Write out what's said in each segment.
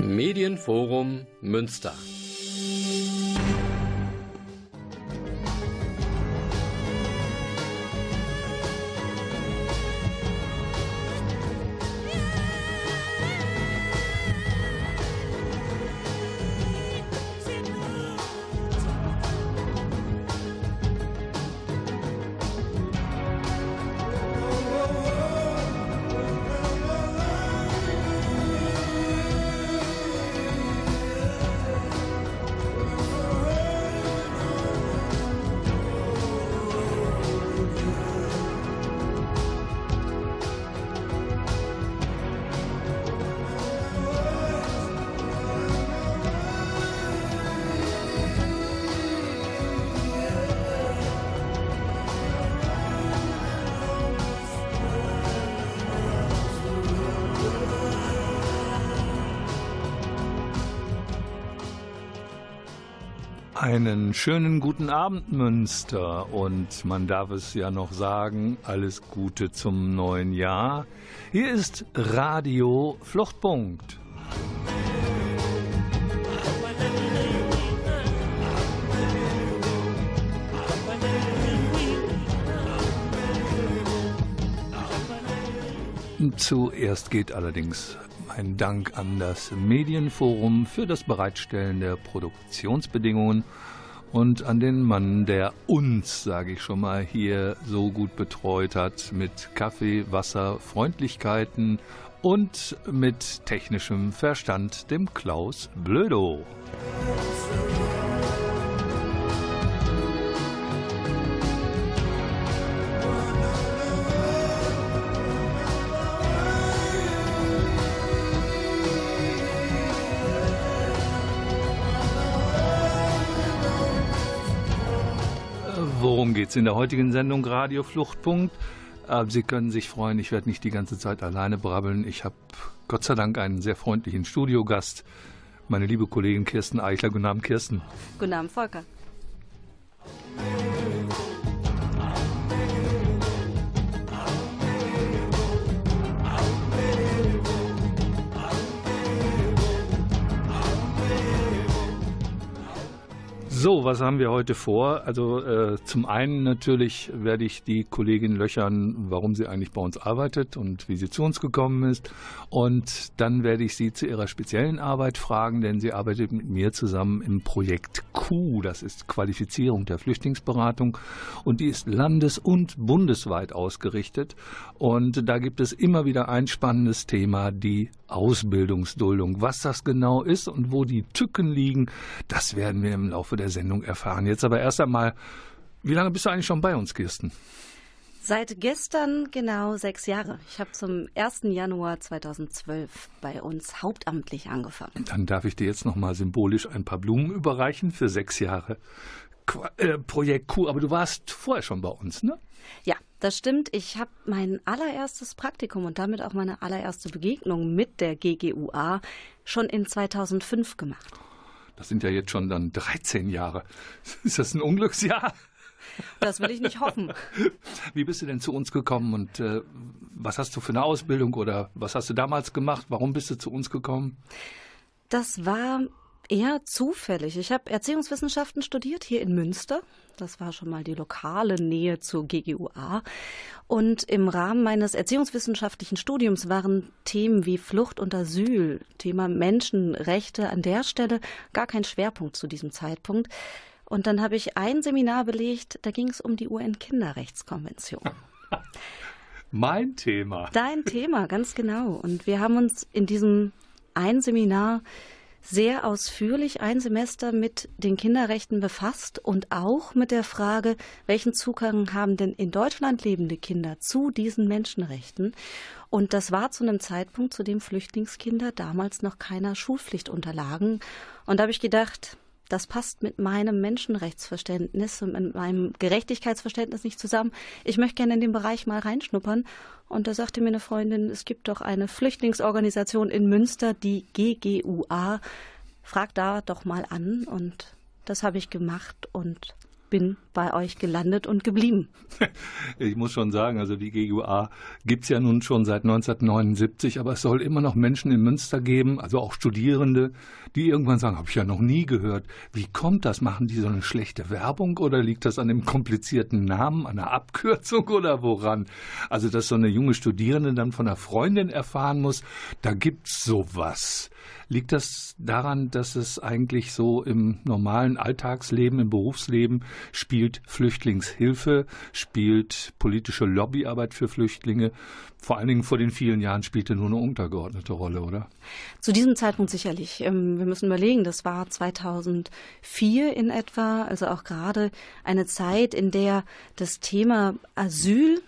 Medienforum Münster. Schönen guten Abend, Münster. Und man darf es ja noch sagen, alles Gute zum neuen Jahr. Hier ist Radio Fluchtpunkt. Zuerst geht allerdings ein Dank an das Medienforum für das Bereitstellen der Produktionsbedingungen und an den Mann, der uns, sage ich schon mal, hier so gut betreut hat mit Kaffee, Wasser, Freundlichkeiten und mit technischem Verstand, dem Klaus Blödo. Worum geht es in der heutigen Sendung Radio Fluchtpunkt? Äh, Sie können sich freuen, ich werde nicht die ganze Zeit alleine brabbeln. Ich habe Gott sei Dank einen sehr freundlichen Studiogast, meine liebe Kollegin Kirsten Eichler. Guten Abend, Kirsten. Guten Abend, Volker. So, was haben wir heute vor? Also äh, zum einen natürlich werde ich die Kollegin löchern, warum sie eigentlich bei uns arbeitet und wie sie zu uns gekommen ist. Und dann werde ich sie zu ihrer speziellen Arbeit fragen, denn sie arbeitet mit mir zusammen im Projekt Q. Das ist Qualifizierung der Flüchtlingsberatung und die ist landes- und bundesweit ausgerichtet. Und da gibt es immer wieder ein spannendes Thema, die Ausbildungsduldung. Was das genau ist und wo die Tücken liegen, das werden wir im Laufe der der Sendung erfahren. Jetzt aber erst einmal, wie lange bist du eigentlich schon bei uns, Kirsten? Seit gestern genau sechs Jahre. Ich habe zum 1. Januar 2012 bei uns hauptamtlich angefangen. Dann darf ich dir jetzt noch mal symbolisch ein paar Blumen überreichen für sechs Jahre äh, Projekt Q. Aber du warst vorher schon bei uns, ne? Ja, das stimmt. Ich habe mein allererstes Praktikum und damit auch meine allererste Begegnung mit der GGUA schon in 2005 gemacht. Das sind ja jetzt schon dann 13 Jahre. Ist das ein Unglücksjahr? Das will ich nicht hoffen. Wie bist du denn zu uns gekommen und äh, was hast du für eine Ausbildung oder was hast du damals gemacht? Warum bist du zu uns gekommen? Das war eher zufällig. Ich habe Erziehungswissenschaften studiert hier in Münster. Das war schon mal die lokale Nähe zur GGUA. Und im Rahmen meines erziehungswissenschaftlichen Studiums waren Themen wie Flucht und Asyl, Thema Menschenrechte an der Stelle gar kein Schwerpunkt zu diesem Zeitpunkt. Und dann habe ich ein Seminar belegt, da ging es um die UN-Kinderrechtskonvention. Mein Thema. Dein Thema, ganz genau. Und wir haben uns in diesem ein Seminar sehr ausführlich ein Semester mit den Kinderrechten befasst und auch mit der Frage, welchen Zugang haben denn in Deutschland lebende Kinder zu diesen Menschenrechten? Und das war zu einem Zeitpunkt, zu dem Flüchtlingskinder damals noch keiner Schulpflicht unterlagen. Und da habe ich gedacht, das passt mit meinem Menschenrechtsverständnis und mit meinem Gerechtigkeitsverständnis nicht zusammen. Ich möchte gerne in den Bereich mal reinschnuppern. Und da sagte mir eine Freundin, es gibt doch eine Flüchtlingsorganisation in Münster, die GGUA. Frag da doch mal an. Und das habe ich gemacht und bin bei euch gelandet und geblieben. Ich muss schon sagen, also die GUA gibt es ja nun schon seit 1979, aber es soll immer noch Menschen in Münster geben, also auch Studierende, die irgendwann sagen, habe ich ja noch nie gehört. Wie kommt das? Machen die so eine schlechte Werbung oder liegt das an dem komplizierten Namen, an der Abkürzung oder woran? Also, dass so eine junge Studierende dann von einer Freundin erfahren muss, da gibt's sowas. Liegt das daran, dass es eigentlich so im normalen Alltagsleben, im Berufsleben spielt Flüchtlingshilfe, spielt politische Lobbyarbeit für Flüchtlinge, vor allen Dingen vor den vielen Jahren spielte nur eine untergeordnete Rolle, oder? Zu diesem Zeitpunkt sicherlich. Ähm, wir müssen überlegen, das war 2004 in etwa, also auch gerade eine Zeit, in der das Thema Asyl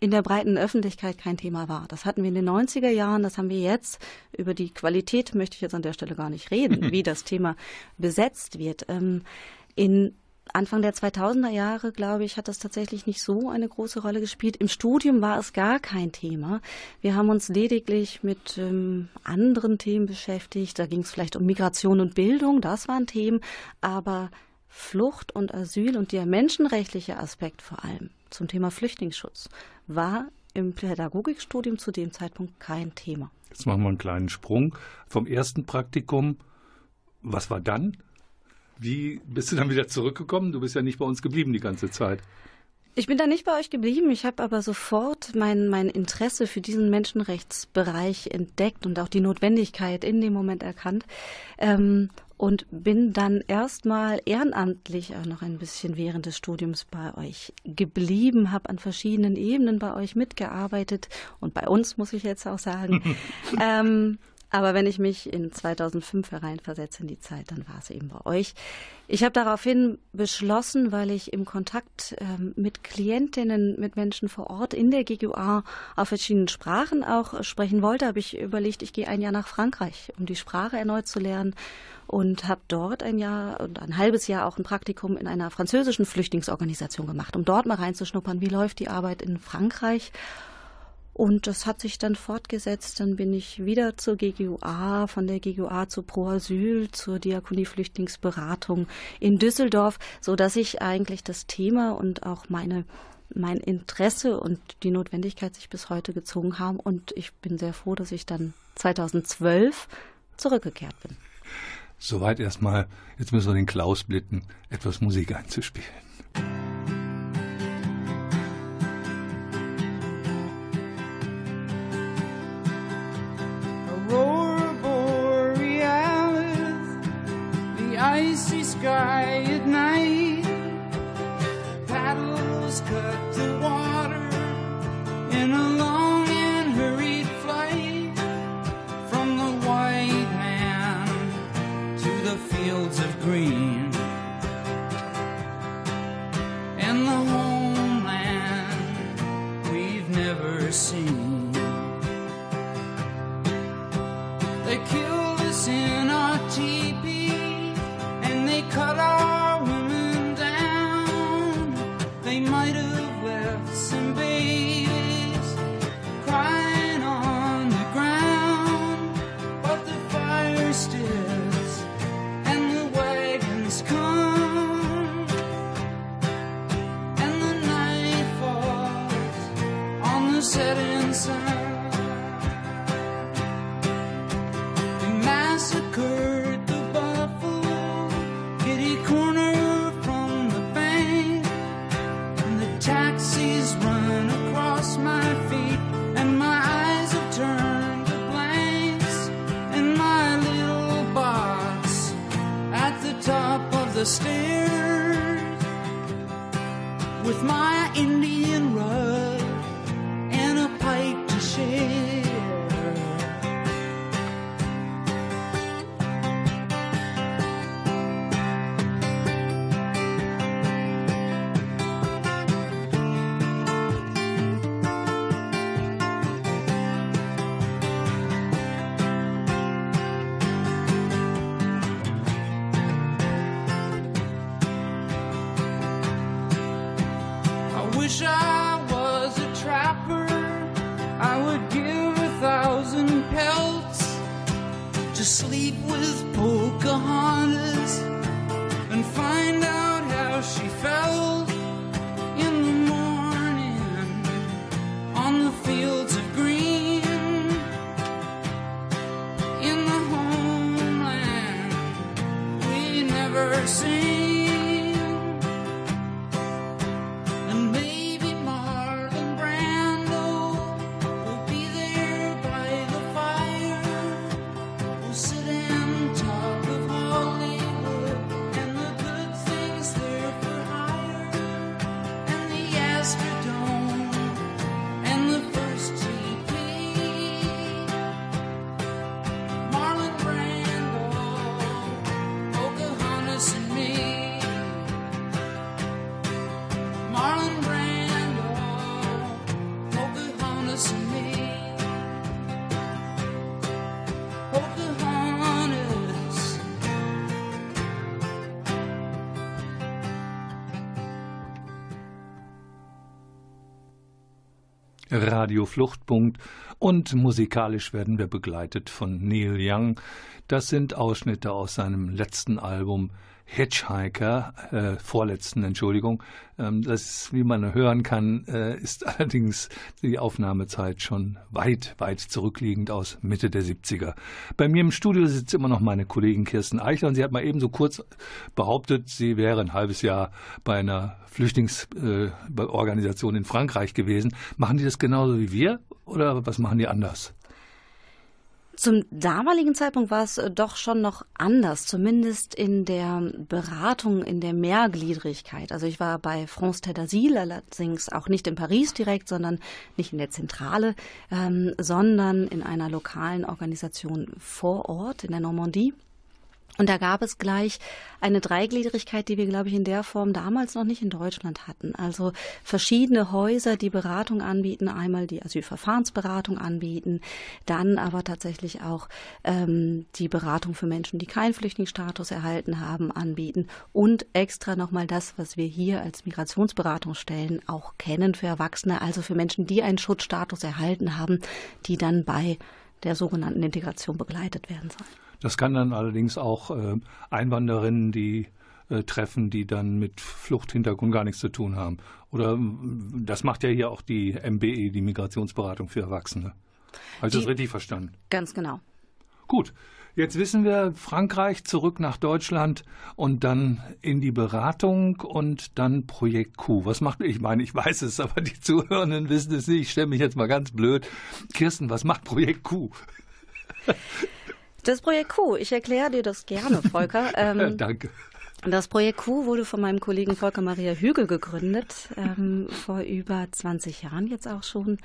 in der breiten Öffentlichkeit kein Thema war. Das hatten wir in den 90er Jahren, das haben wir jetzt. Über die Qualität möchte ich jetzt an der Stelle gar nicht reden, wie das Thema besetzt wird. Ähm, in Anfang der 2000er Jahre, glaube ich, hat das tatsächlich nicht so eine große Rolle gespielt. Im Studium war es gar kein Thema. Wir haben uns lediglich mit ähm, anderen Themen beschäftigt. Da ging es vielleicht um Migration und Bildung, das waren Themen. Aber Flucht und Asyl und der menschenrechtliche Aspekt vor allem zum Thema Flüchtlingsschutz war im Pädagogikstudium zu dem Zeitpunkt kein Thema. Jetzt machen wir einen kleinen Sprung vom ersten Praktikum. Was war dann? Wie bist du dann wieder zurückgekommen? Du bist ja nicht bei uns geblieben die ganze Zeit. Ich bin da nicht bei euch geblieben. Ich habe aber sofort mein, mein Interesse für diesen Menschenrechtsbereich entdeckt und auch die Notwendigkeit in dem Moment erkannt. Ähm, und bin dann erstmal ehrenamtlich auch noch ein bisschen während des Studiums bei euch geblieben, habe an verschiedenen Ebenen bei euch mitgearbeitet und bei uns muss ich jetzt auch sagen. ähm, aber wenn ich mich in 2005 hereinversetze in die Zeit, dann war es eben bei euch. Ich habe daraufhin beschlossen, weil ich im Kontakt ähm, mit Klientinnen, mit Menschen vor Ort in der GGUA auf verschiedenen Sprachen auch sprechen wollte, habe ich überlegt, ich gehe ein Jahr nach Frankreich, um die Sprache erneut zu lernen und habe dort ein Jahr und ein halbes Jahr auch ein Praktikum in einer französischen Flüchtlingsorganisation gemacht, um dort mal reinzuschnuppern, wie läuft die Arbeit in Frankreich. Und das hat sich dann fortgesetzt. Dann bin ich wieder zur GGUA, von der GGUA zu Pro Asyl, zur Diakonie Flüchtlingsberatung in Düsseldorf, so dass ich eigentlich das Thema und auch meine mein Interesse und die Notwendigkeit sich bis heute gezogen haben. Und ich bin sehr froh, dass ich dann 2012 zurückgekehrt bin. Soweit erstmal, jetzt müssen wir den Klaus bitten, etwas Musik einzuspielen. Sky at night, paddles cut the water in a long and hurried flight from the white man to the fields of green taxis run across my feet, and my eyes have turned to blanks, and my little box at the top of the stairs. With my Radio Fluchtpunkt und musikalisch werden wir begleitet von Neil Young. Das sind Ausschnitte aus seinem letzten Album Hitchhiker, äh, vorletzten, Entschuldigung. Ähm, das, wie man hören kann, äh, ist allerdings die Aufnahmezeit schon weit, weit zurückliegend aus Mitte der 70er. Bei mir im Studio sitzt immer noch meine Kollegin Kirsten Eichler und sie hat mal eben so kurz behauptet, sie wäre ein halbes Jahr bei einer Flüchtlingsorganisation in Frankreich gewesen. Machen die das genauso wie wir oder was machen die anders? Zum damaligen Zeitpunkt war es äh, doch schon noch anders, zumindest in der Beratung, in der Mehrgliedrigkeit. Also ich war bei France Tête d'Asile, allerdings auch nicht in Paris direkt, sondern nicht in der Zentrale, ähm, sondern in einer lokalen Organisation vor Ort in der Normandie. Und da gab es gleich eine Dreigliedrigkeit, die wir, glaube ich, in der Form damals noch nicht in Deutschland hatten. Also verschiedene Häuser, die Beratung anbieten, einmal die Asylverfahrensberatung anbieten, dann aber tatsächlich auch ähm, die Beratung für Menschen, die keinen Flüchtlingsstatus erhalten haben, anbieten und extra nochmal das, was wir hier als Migrationsberatungsstellen auch kennen für Erwachsene, also für Menschen, die einen Schutzstatus erhalten haben, die dann bei der sogenannten Integration begleitet werden sollen. Das kann dann allerdings auch äh, Einwanderinnen, die äh, treffen, die dann mit Fluchthintergrund gar nichts zu tun haben. Oder das macht ja hier auch die MBE, die Migrationsberatung für Erwachsene. Habe ich das richtig verstanden? Ganz genau. Gut. Jetzt wissen wir, Frankreich zurück nach Deutschland und dann in die Beratung und dann Projekt Q. Was macht, ich meine, ich weiß es, aber die Zuhörenden wissen es nicht. Ich stelle mich jetzt mal ganz blöd. Kirsten, was macht Projekt Q? Das Projekt Q, ich erkläre dir das gerne, Volker. Ähm, Danke. Das Projekt Q wurde von meinem Kollegen Volker Maria Hügel gegründet, ähm, vor über 20 Jahren jetzt auch schon.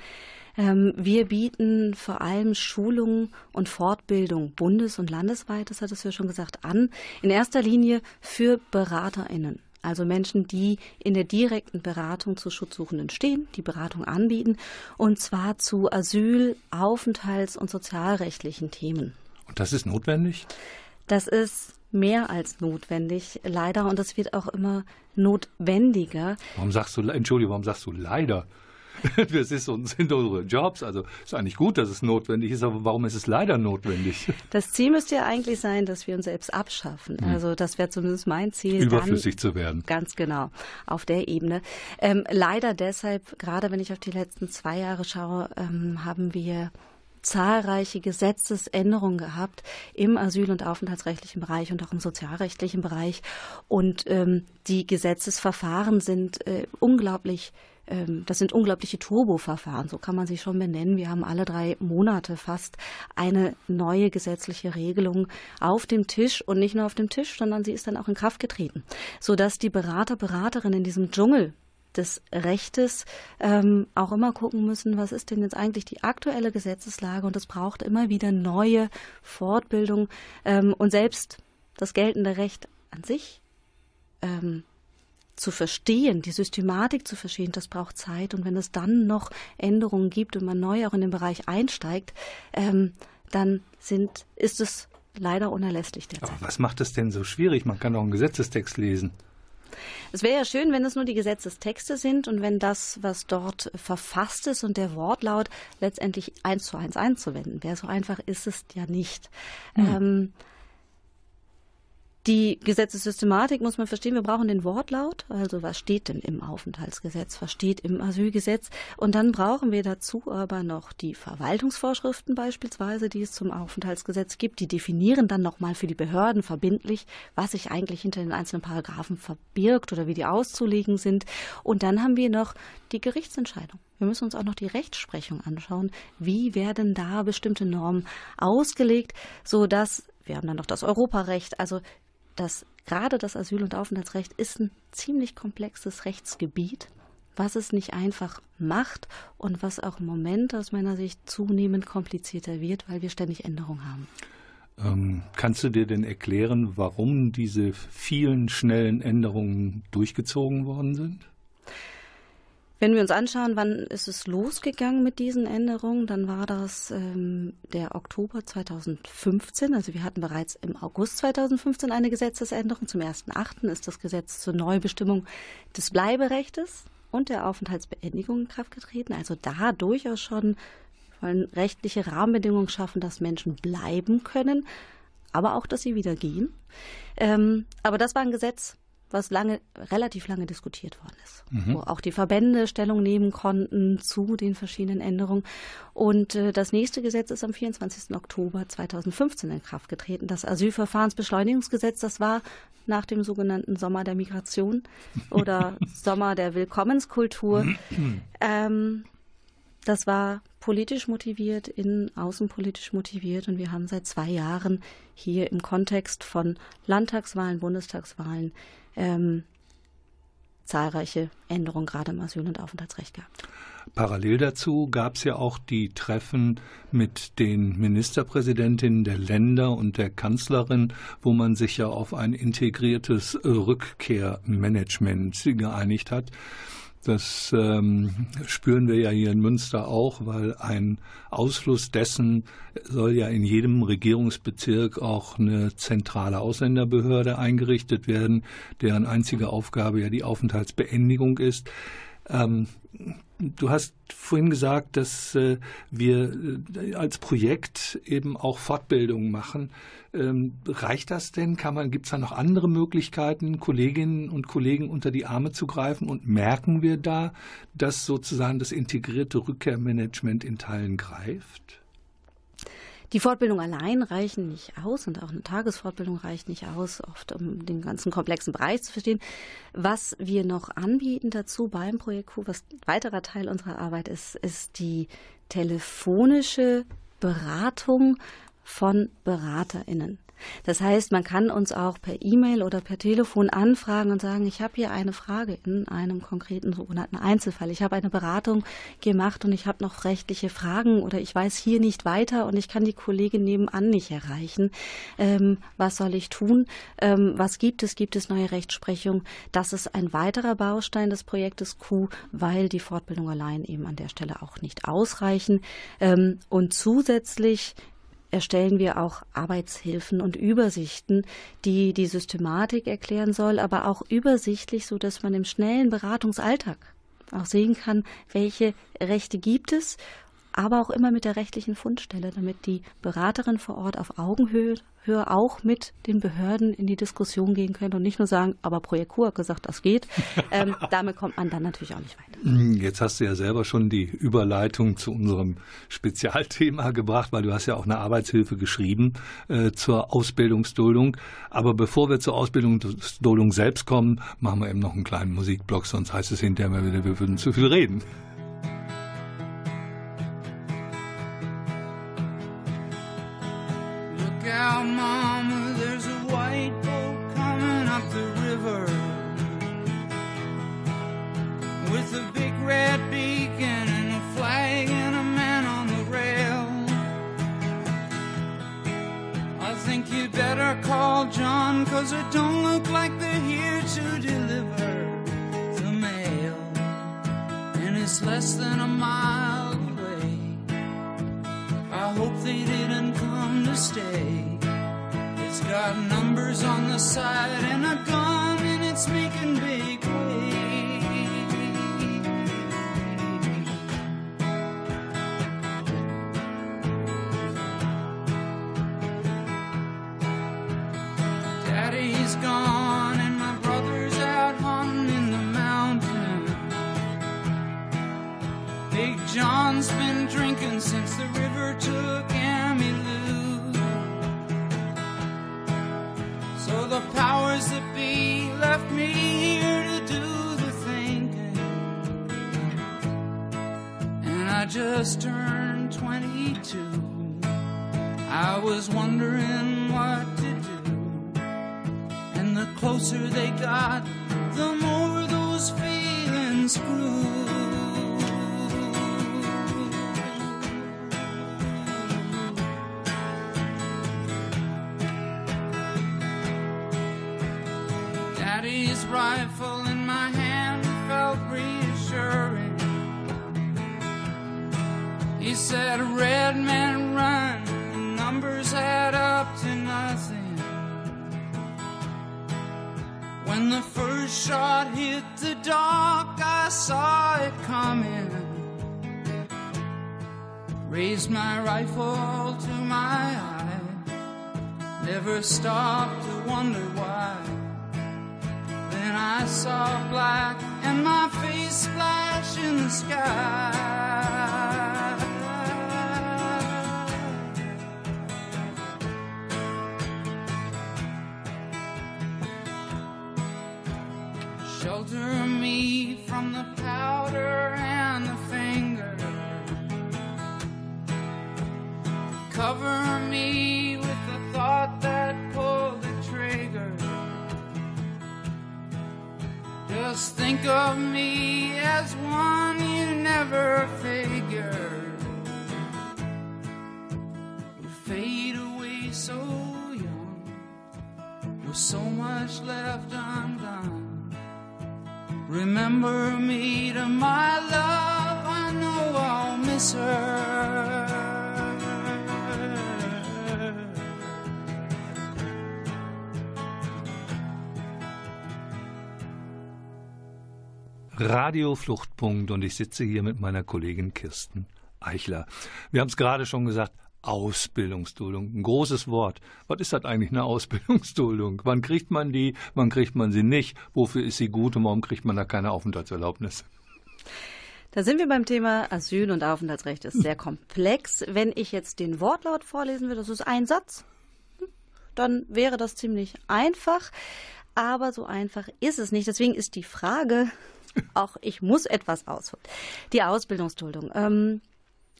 Ähm, wir bieten vor allem Schulung und Fortbildung bundes- und landesweit, das hattest du ja schon gesagt, an. In erster Linie für BeraterInnen. Also Menschen, die in der direkten Beratung zu Schutzsuchenden stehen, die Beratung anbieten, und zwar zu Asyl-, Aufenthalts- und sozialrechtlichen Themen. Das ist notwendig? Das ist mehr als notwendig, leider, und das wird auch immer notwendiger. Warum sagst du, Entschuldigung, warum sagst du leider? Das ist, sind unsere Jobs, also ist eigentlich gut, dass es notwendig ist, aber warum ist es leider notwendig? Das Ziel müsste ja eigentlich sein, dass wir uns selbst abschaffen. Hm. Also das wäre zumindest mein Ziel. Überflüssig zu werden. Ganz genau, auf der Ebene. Ähm, leider deshalb, gerade wenn ich auf die letzten zwei Jahre schaue, ähm, haben wir zahlreiche Gesetzesänderungen gehabt im asyl- und aufenthaltsrechtlichen Bereich und auch im sozialrechtlichen Bereich. Und ähm, die Gesetzesverfahren sind äh, unglaublich ähm, das sind unglaubliche Turboverfahren, so kann man sie schon benennen. Wir haben alle drei Monate fast eine neue gesetzliche Regelung auf dem Tisch und nicht nur auf dem Tisch, sondern sie ist dann auch in Kraft getreten, sodass die Berater, Beraterinnen in diesem Dschungel des Rechtes ähm, auch immer gucken müssen, was ist denn jetzt eigentlich die aktuelle Gesetzeslage und es braucht immer wieder neue Fortbildung ähm, und selbst das geltende Recht an sich ähm, zu verstehen, die Systematik zu verstehen, das braucht Zeit. Und wenn es dann noch Änderungen gibt und man neu auch in den Bereich einsteigt, ähm, dann sind, ist es leider unerlässlich derzeit. Aber was macht es denn so schwierig? Man kann doch einen Gesetzestext lesen. Es wäre ja schön, wenn es nur die Gesetzestexte sind und wenn das, was dort verfasst ist und der Wortlaut letztendlich eins zu eins einzuwenden wäre. So einfach ist es ja nicht. Hm. Ähm, Die Gesetzessystematik muss man verstehen. Wir brauchen den Wortlaut. Also was steht denn im Aufenthaltsgesetz? Was steht im Asylgesetz? Und dann brauchen wir dazu aber noch die Verwaltungsvorschriften beispielsweise, die es zum Aufenthaltsgesetz gibt. Die definieren dann nochmal für die Behörden verbindlich, was sich eigentlich hinter den einzelnen Paragraphen verbirgt oder wie die auszulegen sind. Und dann haben wir noch die Gerichtsentscheidung. Wir müssen uns auch noch die Rechtsprechung anschauen. Wie werden da bestimmte Normen ausgelegt, so dass wir haben dann noch das Europarecht, also das gerade das Asyl- und Aufenthaltsrecht ist ein ziemlich komplexes Rechtsgebiet, was es nicht einfach macht und was auch im Moment aus meiner Sicht zunehmend komplizierter wird, weil wir ständig Änderungen haben. Ähm, kannst du dir denn erklären, warum diese vielen schnellen Änderungen durchgezogen worden sind? Wenn wir uns anschauen, wann ist es losgegangen mit diesen Änderungen, dann war das ähm, der Oktober 2015. Also wir hatten bereits im August 2015 eine Gesetzesänderung. Zum 1.8. ist das Gesetz zur Neubestimmung des Bleiberechtes und der Aufenthaltsbeendigung in Kraft getreten. Also da durchaus schon wollen rechtliche Rahmenbedingungen schaffen, dass Menschen bleiben können, aber auch, dass sie wieder gehen. Ähm, aber das war ein Gesetz, was lange, relativ lange diskutiert worden ist, mhm. wo auch die Verbände Stellung nehmen konnten zu den verschiedenen Änderungen. Und äh, das nächste Gesetz ist am 24. Oktober 2015 in Kraft getreten. Das Asylverfahrensbeschleunigungsgesetz, das war nach dem sogenannten Sommer der Migration oder Sommer der Willkommenskultur. ähm, das war politisch motiviert, innen, außenpolitisch motiviert und wir haben seit zwei Jahren hier im Kontext von Landtagswahlen, Bundestagswahlen ähm, zahlreiche Änderungen gerade im Asyl- und Aufenthaltsrecht gehabt. Parallel dazu gab es ja auch die Treffen mit den Ministerpräsidentinnen der Länder und der Kanzlerin, wo man sich ja auf ein integriertes Rückkehrmanagement geeinigt hat. Das ähm, spüren wir ja hier in Münster auch, weil ein Ausfluss dessen soll ja in jedem Regierungsbezirk auch eine zentrale Ausländerbehörde eingerichtet werden, deren einzige Aufgabe ja die Aufenthaltsbeendigung ist. Ähm, Du hast vorhin gesagt, dass äh, wir äh, als Projekt eben auch Fortbildungen machen. Ähm, reicht das denn? Gibt es da noch andere Möglichkeiten, Kolleginnen und Kollegen unter die Arme zu greifen? Und merken wir da, dass sozusagen das integrierte Rückkehrmanagement in Teilen greift? Die Fortbildung allein reichen nicht aus und auch eine Tagesfortbildung reicht nicht aus, oft um den ganzen komplexen Bereich zu verstehen. Was wir noch anbieten dazu beim Projekt Q, was ein weiterer Teil unserer Arbeit ist, ist die telefonische Beratung von BeraterInnen. Das heißt, man kann uns auch per E-Mail oder per Telefon anfragen und sagen, ich habe hier eine Frage in einem konkreten sogenannten Einzelfall. Ich habe eine Beratung gemacht und ich habe noch rechtliche Fragen oder ich weiß hier nicht weiter und ich kann die Kollegin nebenan nicht erreichen. Ähm, was soll ich tun? Ähm, was gibt es? Gibt es neue Rechtsprechung? Das ist ein weiterer Baustein des Projektes Q, weil die Fortbildung allein eben an der Stelle auch nicht ausreichen. Ähm, und zusätzlich erstellen wir auch Arbeitshilfen und Übersichten, die die Systematik erklären soll, aber auch übersichtlich, so dass man im schnellen Beratungsalltag auch sehen kann, welche Rechte gibt es, aber auch immer mit der rechtlichen Fundstelle, damit die Beraterin vor Ort auf Augenhöhe Höhe auch mit den Behörden in die Diskussion gehen können und nicht nur sagen, aber Projekt Kur hat gesagt, das geht. Ähm, damit kommt man dann natürlich auch nicht weiter. Hm, jetzt hast du ja selber schon die Überleitung zu unserem Spezialthema gebracht, weil du hast ja auch eine Arbeitshilfe geschrieben äh, zur Ausbildungsduldung. Aber bevor wir zur Ausbildungsduldung selbst kommen, machen wir eben noch einen kleinen Musikblock, sonst heißt es hinterher wieder, wir würden zu viel reden. A big red beacon and a flag and a man on the rail. I think you'd better call John, cause it don't look like they're here to deliver the mail, and it's less than a mile away. I hope they didn't come to stay It's got numbers on the side and a gun and it's making Raised my rifle to my eye, never stopped to wonder why. Then I saw black and my face splash in the sky. Shelter me from the powder and the finger. Cover me with the thought that pulled the trigger. Just think of me as one you never figured would fade away so young, with so much left undone. Remember me to my love, I know I'll miss her. Radio Fluchtpunkt und ich sitze hier mit meiner Kollegin Kirsten Eichler. Wir haben es gerade schon gesagt, Ausbildungsduldung, ein großes Wort. Was ist das eigentlich, eine Ausbildungsduldung? Wann kriegt man die, wann kriegt man sie nicht? Wofür ist sie gut und warum kriegt man da keine Aufenthaltserlaubnis? Da sind wir beim Thema Asyl- und Aufenthaltsrecht. Das ist sehr komplex. Wenn ich jetzt den Wortlaut vorlesen will, das ist ein Satz, dann wäre das ziemlich einfach. Aber so einfach ist es nicht. Deswegen ist die Frage, auch ich muss etwas ausholen. Die Ausbildungsduldung. Ähm,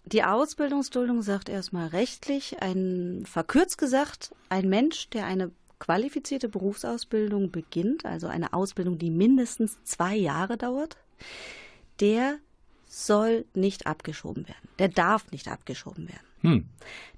die Ausbildungsduldung sagt erstmal rechtlich, ein verkürzt gesagt, ein Mensch, der eine qualifizierte Berufsausbildung beginnt, also eine Ausbildung, die mindestens zwei Jahre dauert, der soll nicht abgeschoben werden. Der darf nicht abgeschoben werden. Hm.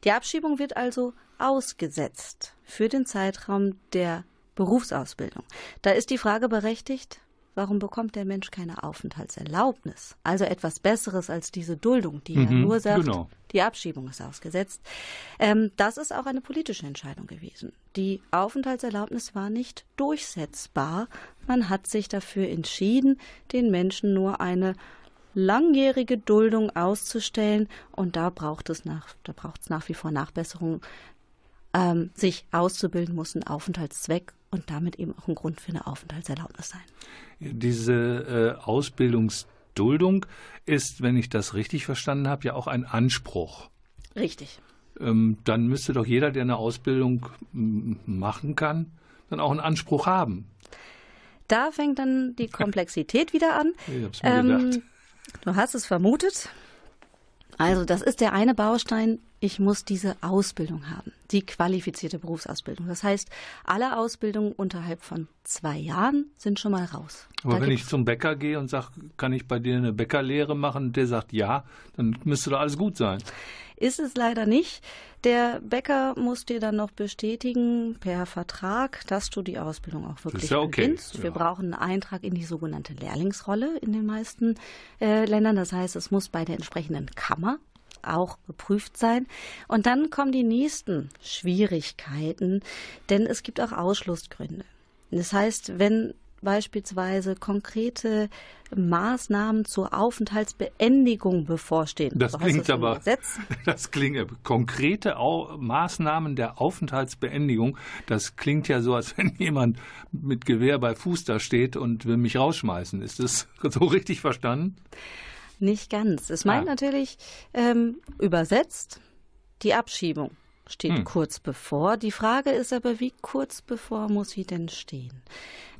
Die Abschiebung wird also ausgesetzt für den Zeitraum der Berufsausbildung. Da ist die Frage berechtigt, warum bekommt der Mensch keine Aufenthaltserlaubnis? Also etwas Besseres als diese Duldung, die ja Mhm, nur sagt, genau. die Abschiebung ist ausgesetzt. Ähm, das ist auch eine politische Entscheidung gewesen. Die Aufenthaltserlaubnis war nicht durchsetzbar. Man hat sich dafür entschieden, den Menschen nur eine langjährige Duldung auszustellen und da braucht es nach, da braucht es nach wie vor Nachbesserungen. Ähm, sich auszubilden muss ein Aufenthaltszweck und damit eben auch ein Grund für eine Aufenthaltserlaubnis sein. Diese äh, Ausbildungsduldung ist, wenn ich das richtig verstanden habe, ja auch ein Anspruch. Richtig. Ähm, dann müsste doch jeder, der eine Ausbildung machen kann, dann auch einen Anspruch haben. Da fängt dann die Komplexität wieder an. Ich hab's mir gedacht. du hast es vermutet. Also das ist der eine Baustein. Ich muss diese Ausbildung haben, die qualifizierte Berufsausbildung. Das heißt, alle Ausbildungen unterhalb von zwei Jahren sind schon mal raus. Aber Da wenn ich zum Bäcker gehe und sage, kann ich bei dir eine Bäckerlehre machen, und der sagt ja, dann müsste doch alles gut sein. Ist es leider nicht. Der Bäcker muss dir dann noch bestätigen per Vertrag, dass du die Ausbildung auch wirklich ja okay, beginnst. Wir ja. brauchen einen Eintrag in die sogenannte Lehrlingsrolle in den meisten äh, Ländern. Das heißt, es muss bei der entsprechenden Kammer auch geprüft sein. Und dann kommen die nächsten Schwierigkeiten, denn es gibt auch Ausschlussgründe. Das heißt, wenn beispielsweise konkrete Maßnahmen zur Aufenthaltsbeendigung bevorstehen. Das so klingt aber, das klingt, konkrete Au Maßnahmen der Aufenthaltsbeendigung, das klingt ja so, als wenn jemand mit Gewehr bei Fuß da steht und will mich rausschmeißen. Ist das so richtig verstanden? Nicht ganz. Es meint ah. natürlich ähm, übersetzt die Abschiebung steht hm. kurz bevor. Die Frage ist aber, wie kurz bevor muss sie denn stehen?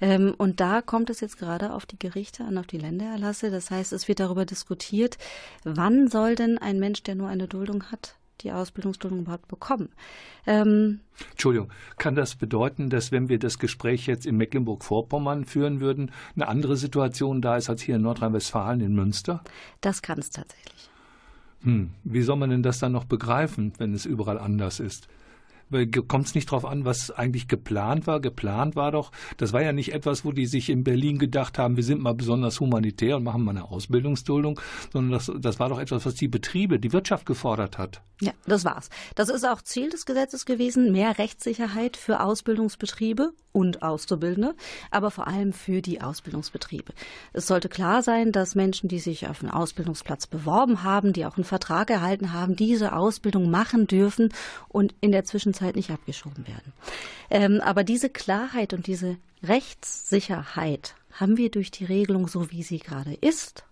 Ähm, und da kommt es jetzt gerade auf die Gerichte an, auf die Ländererlasse. Das heißt, es wird darüber diskutiert, wann soll denn ein Mensch, der nur eine Duldung hat, die Ausbildungsduldung überhaupt bekommen. Ähm, Entschuldigung, kann das bedeuten, dass wenn wir das Gespräch jetzt in Mecklenburg-Vorpommern führen würden, eine andere Situation da ist als hier in Nordrhein-Westfalen in Münster? Das kann es tatsächlich. Hm, wie soll man denn das dann noch begreifen, wenn es überall anders ist? kommt es nicht darauf an, was eigentlich geplant war. Geplant war doch, das war ja nicht etwas, wo die sich in Berlin gedacht haben, wir sind mal besonders humanitär und machen mal eine Ausbildungsduldung, sondern das, das war doch etwas, was die Betriebe, die Wirtschaft gefordert hat. Ja, das war's. Das ist auch Ziel des Gesetzes gewesen, mehr Rechtssicherheit für Ausbildungsbetriebe und Auszubildende, aber vor allem für die Ausbildungsbetriebe. Es sollte klar sein, dass Menschen, die sich auf einen Ausbildungsplatz beworben haben, die auch einen Vertrag erhalten haben, diese Ausbildung machen dürfen und in der Zwischenzeit nicht abgeschoben werden. Ähm, aber diese Klarheit und diese Rechtssicherheit haben wir durch die Regelung, so wie sie gerade ist,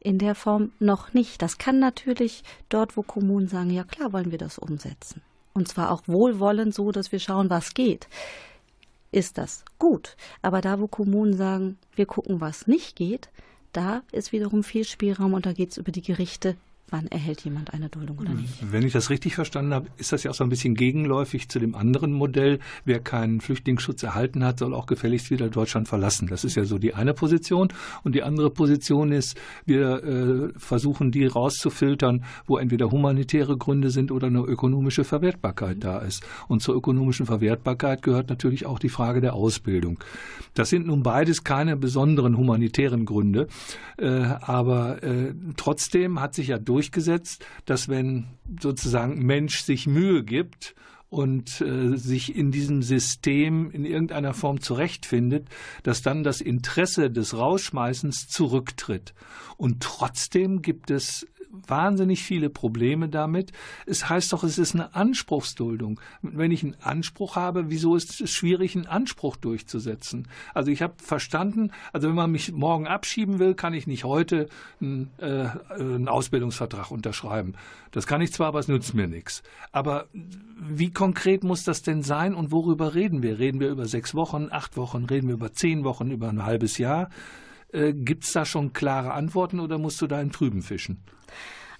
in der Form noch nicht. Das kann natürlich dort, wo Kommunen sagen, ja klar wollen wir das umsetzen. Und zwar auch wohlwollend so, dass wir schauen, was geht. Ist das gut. Aber da, wo Kommunen sagen, wir gucken, was nicht geht, da ist wiederum viel Spielraum und da geht es über die Gerichte wann erhält jemand eine Duldung oder nicht. Wenn ich das richtig verstanden habe, ist das ja auch so ein bisschen gegenläufig zu dem anderen Modell. Wer keinen Flüchtlingsschutz erhalten hat, soll auch gefälligst wieder Deutschland verlassen. Das ist ja so die eine Position. Und die andere Position ist, wir äh, versuchen, die rauszufiltern, wo entweder humanitäre Gründe sind oder eine ökonomische Verwertbarkeit da ist. Und zur ökonomischen Verwertbarkeit gehört natürlich auch die Frage der Ausbildung. Das sind nun beides keine besonderen humanitären Gründe. Äh, aber äh, trotzdem hat sich ja durch durchgesetzt, dass wenn sozusagen Mensch sich Mühe gibt und äh, sich in diesem System in irgendeiner Form zurechtfindet, dass dann das Interesse des Rausschmeißens zurücktritt. Und trotzdem gibt es wahnsinnig viele Probleme damit. Es heißt doch, es ist eine Anspruchsduldung. Wenn ich einen Anspruch habe, wieso ist es schwierig, einen Anspruch durchzusetzen? Also ich habe verstanden, also wenn man mich morgen abschieben will, kann ich nicht heute einen, äh, einen Ausbildungsvertrag unterschreiben. Das kann ich zwar, aber es nützt mir nichts. Aber wie konkret muss das denn sein und worüber reden wir? Reden wir über sechs Wochen, acht Wochen, reden wir über zehn Wochen, über ein halbes Jahr? Äh, gibt es da schon klare Antworten oder musst du da in Trüben fischen?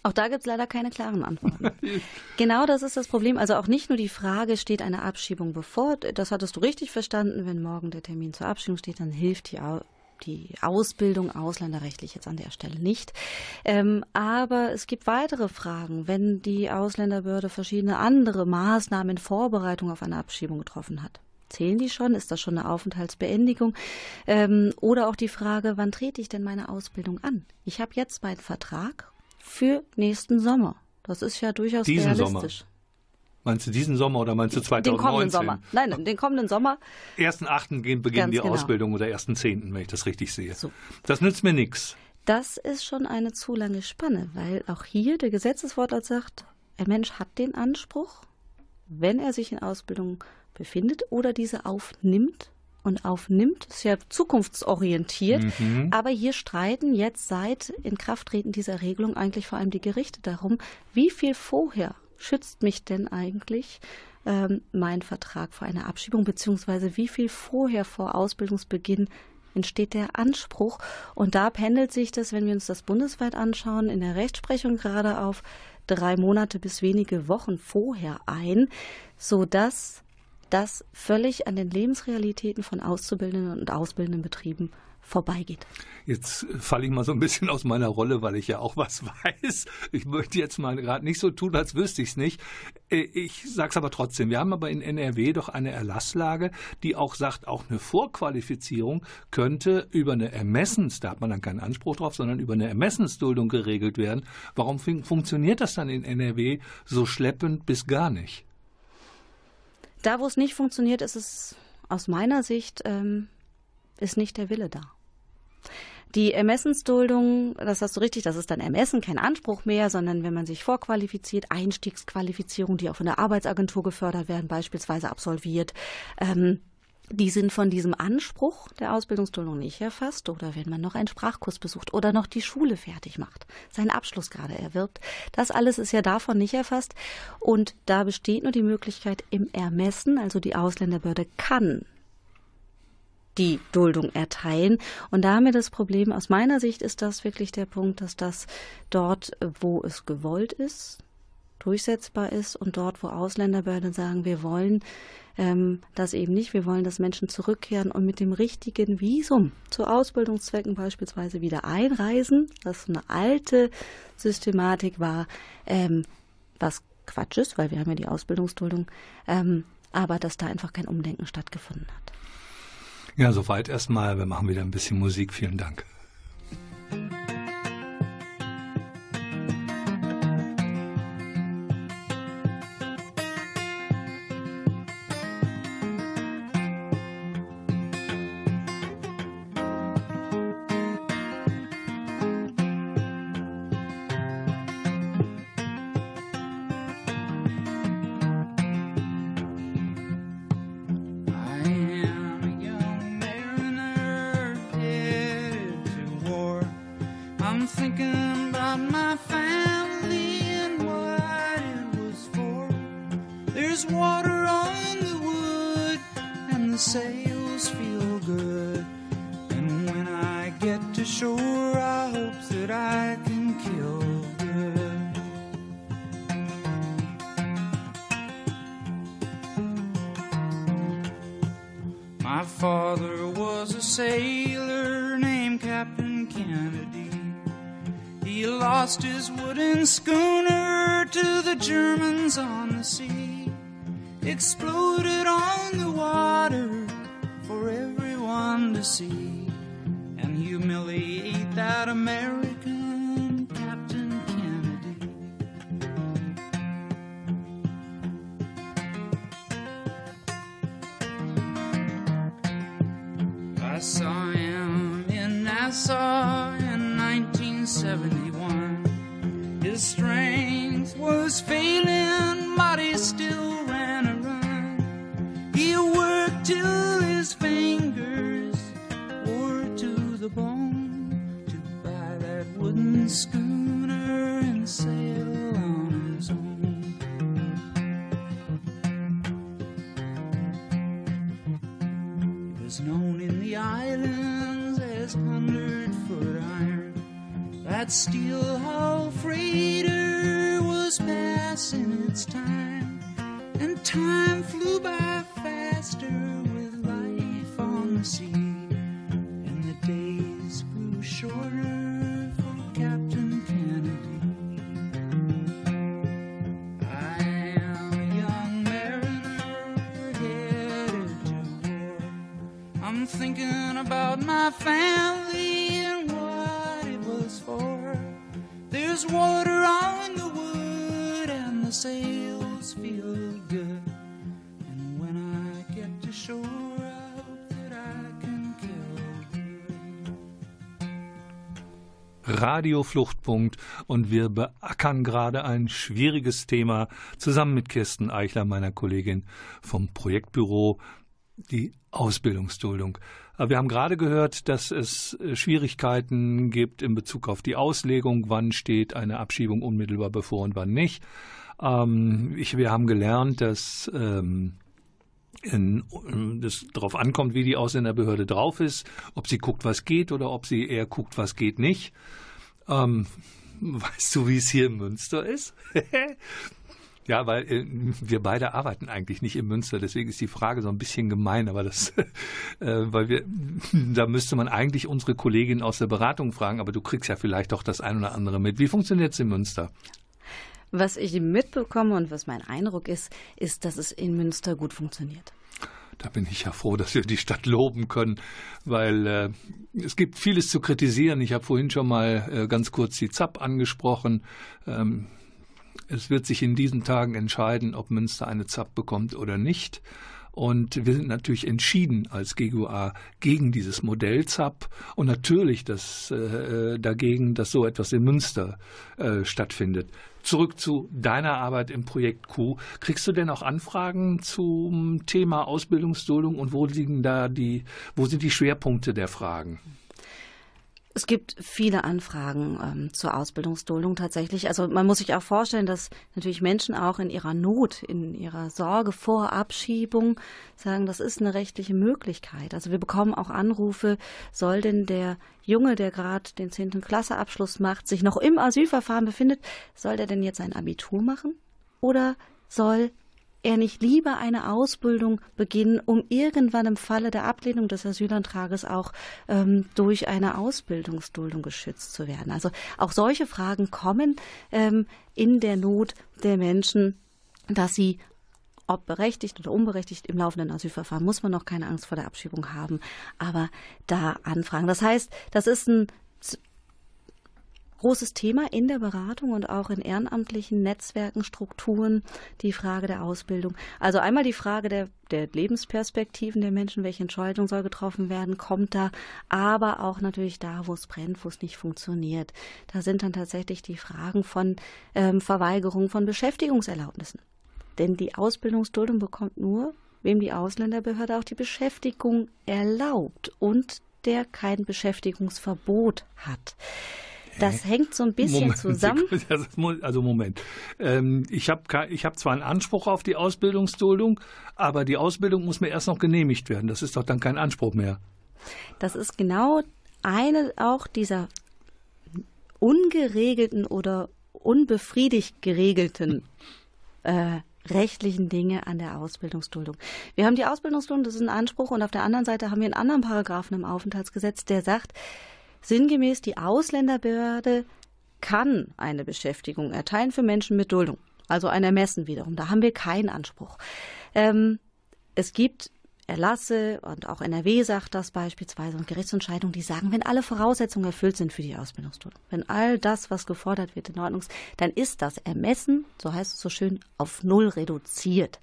Auch da gibt es leider keine klaren Antworten. genau das ist das Problem. Also auch nicht nur die Frage, steht eine Abschiebung bevor, das hattest du richtig verstanden, wenn morgen der Termin zur Abschiebung steht, dann hilft die, die Ausbildung ausländerrechtlich jetzt an der Stelle nicht. Ähm, aber es gibt weitere Fragen, wenn die Ausländerbehörde verschiedene andere Maßnahmen in Vorbereitung auf eine Abschiebung getroffen hat. Zählen die schon? Ist das schon eine Aufenthaltsbeendigung? Ähm, oder auch die Frage, wann trete ich denn meine Ausbildung an? Ich habe jetzt meinen Vertrag für nächsten Sommer. Das ist ja durchaus diesen realistisch. Sommer. Meinst du diesen Sommer oder meinst du 2019? Den kommenden Sommer. Nein, den kommenden Sommer. 1.8. beginnen die genau. Ausbildung oder 1.10., wenn ich das richtig sehe. So. Das nützt mir nichts. Das ist schon eine zu lange Spanne, weil auch hier der Gesetzeswortlaut sagt, ein Mensch hat den Anspruch, wenn er sich in Ausbildung befindet oder diese aufnimmt und aufnimmt, ist ja zukunftsorientiert. Mhm. Aber hier streiten jetzt seit Inkrafttreten dieser Regelung eigentlich vor allem die Gerichte darum, wie viel vorher schützt mich denn eigentlich ähm, mein Vertrag vor einer Abschiebung, beziehungsweise wie viel vorher vor Ausbildungsbeginn entsteht der Anspruch. Und da pendelt sich das, wenn wir uns das bundesweit anschauen, in der Rechtsprechung gerade auf drei Monate bis wenige Wochen vorher ein, sodass das völlig an den Lebensrealitäten von Auszubildenden und ausbildenden Betrieben vorbeigeht. Jetzt falle ich mal so ein bisschen aus meiner Rolle, weil ich ja auch was weiß. Ich möchte jetzt mal gerade nicht so tun, als wüsste ich es nicht. Äh, ich sage es aber trotzdem. Wir haben aber in NRW doch eine Erlasslage, die auch sagt, auch eine Vorqualifizierung könnte über eine Ermessens, da hat man dann keinen Anspruch drauf, sondern über eine Ermessensduldung geregelt werden. Warum funktioniert das dann in NRW so schleppend bis gar nicht? Da, wo es nicht funktioniert, ist es aus meiner Sicht ähm, ist nicht der Wille da. Die Ermessensduldung, das hast du richtig, das ist dann Ermessen, kein Anspruch mehr, sondern wenn man sich vorqualifiziert, Einstiegsqualifizierung, die auch von der Arbeitsagentur gefördert werden, beispielsweise absolviert, ähm, die sind von diesem Anspruch der Ausbildungsduldung nicht erfasst oder wenn man noch einen Sprachkurs besucht oder noch die Schule fertig macht, seinen Abschluss gerade erwirbt. Das alles ist ja davon nicht erfasst und da besteht nur die Möglichkeit im Ermessen, also die Ausländerbehörde kann die Duldung erteilen. Und da haben wir das Problem, aus meiner Sicht ist das wirklich der Punkt, dass das dort, wo es gewollt ist, durchsetzbar ist und dort, wo Ausländerbehörden sagen, wir wollen ähm, das eben nicht, wir wollen, dass Menschen zurückkehren und mit dem richtigen Visum zu Ausbildungszwecken beispielsweise wieder einreisen, was eine alte Systematik war, ähm, was Quatsch ist, weil wir haben ja die Ausbildungsduldung, ähm, aber dass da einfach kein Umdenken stattgefunden hat. Ja, soweit erstmal. Wir machen wieder ein bisschen Musik. Vielen Dank. Saw him in Nassau in 1971. His strength was failing, but he still till his fingers that's still how Radio Fluchtpunkt und wir beackern gerade ein schwieriges Thema zusammen mit Kirsten Eichler, meiner Kollegin vom Projektbüro, die Ausbildungsduldung. Wir haben gerade gehört, dass es Schwierigkeiten gibt in Bezug auf die Auslegung, wann steht eine Abschiebung unmittelbar bevor und wann nicht. Ähm, ich, wir haben gelernt, dass ähm, das darauf ankommt, wie die Ausländerbehörde drauf ist, ob sie guckt, was geht oder ob sie eher guckt, was geht nicht. Ähm, weißt du, wie es hier in Münster ist? ja, weil äh, wir beide arbeiten eigentlich nicht in Münster, deswegen ist die Frage so ein bisschen gemein, aber das, äh, weil wir, da müsste man eigentlich unsere Kollegin aus der Beratung fragen, aber du kriegst ja vielleicht doch das ein oder andere mit. Wie funktioniert es in Münster? Was ich mitbekomme und was mein Eindruck ist, ist, dass es in Münster gut funktioniert. Da bin ich ja froh, dass wir die Stadt loben können, weil äh, es gibt vieles zu kritisieren. Ich habe vorhin schon mal äh, ganz kurz die ZAP angesprochen. Ähm, es wird sich in diesen Tagen entscheiden, ob Münster eine ZAP bekommt oder nicht. Und wir sind natürlich entschieden als GUA gegen dieses Modell ZAP und natürlich das, äh, dagegen, dass so etwas in Münster äh, stattfindet. Zurück zu deiner Arbeit im Projekt Q. Kriegst du denn auch Anfragen zum Thema Ausbildungsduldung und wo liegen da die, wo sind die Schwerpunkte der Fragen? Es gibt viele Anfragen ähm, zur Ausbildungsduldung tatsächlich. Also man muss sich auch vorstellen, dass natürlich Menschen auch in ihrer Not, in ihrer Sorge vor Abschiebung sagen, das ist eine rechtliche Möglichkeit. Also wir bekommen auch Anrufe, soll denn der Junge, der gerade den zehnten Klasseabschluss macht, sich noch im Asylverfahren befindet, soll der denn jetzt ein Abitur machen? Oder soll er nicht lieber eine Ausbildung beginnen, um irgendwann im Falle der Ablehnung des Asylantrages auch ähm, durch eine Ausbildungsduldung geschützt zu werden? Also auch solche Fragen kommen ähm, in der Not der Menschen, dass sie ob berechtigt oder unberechtigt im laufenden Asylverfahren muss man noch keine Angst vor der Abschiebung haben, aber da anfragen. Das heißt, das ist ein großes Thema in der Beratung und auch in ehrenamtlichen Netzwerken, Strukturen, die Frage der Ausbildung. Also einmal die Frage der, der Lebensperspektiven der Menschen, welche Entscheidung soll getroffen werden, kommt da, aber auch natürlich da, wo es brennt, wo es nicht funktioniert. Da sind dann tatsächlich die Fragen von ähm, Verweigerung von Beschäftigungserlaubnissen. Denn die Ausbildungsduldung bekommt nur, wem die Ausländerbehörde auch die Beschäftigung erlaubt und der kein Beschäftigungsverbot hat. Das hängt so ein bisschen Moment, zusammen. Also Moment. Ähm, ich habe ich hab zwar einen Anspruch auf die Ausbildungsduldung, aber die Ausbildung muss mir erst noch genehmigt werden. Das ist doch dann kein Anspruch mehr. Das ist genau eine auch dieser ungeregelten oder unbefriedigt geregelten äh, rechtlichen Dinge an der Ausbildungsduldung. Wir haben die Ausbildungsduldung, das ist ein Anspruch, und auf der anderen Seite haben wir einen anderen Paragraphen im Aufenthaltsgesetz, der sagt, Sinngemäß, die Ausländerbehörde kann eine Beschäftigung erteilen für Menschen mit Duldung. Also ein Ermessen wiederum. Da haben wir keinen Anspruch. Ähm, es gibt Erlasse und auch NRW sagt das beispielsweise und Gerichtsentscheidungen, die sagen, wenn alle Voraussetzungen erfüllt sind für die Ausbildungsduldung, wenn all das, was gefordert wird, in Ordnung ist, dann ist das Ermessen, so heißt es so schön, auf Null reduziert.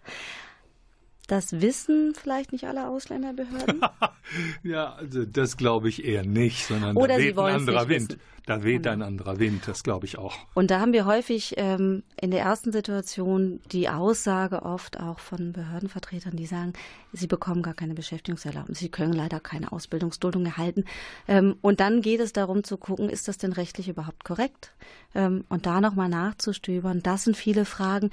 Das wissen vielleicht nicht alle Ausländerbehörden? ja, also das glaube ich eher nicht, sondern Oder da weht ein anderer Wind. Wissen. Da weht ein anderer Wind, das glaube ich auch. Und da haben wir häufig ähm, in der ersten Situation die Aussage oft auch von Behördenvertretern, die sagen, sie bekommen gar keine Beschäftigungserlaubnis, sie können leider keine Ausbildungsduldung erhalten. Ähm, und dann geht es darum zu gucken, ist das denn rechtlich überhaupt korrekt? Ähm, und da nochmal nachzustöbern. Das sind viele Fragen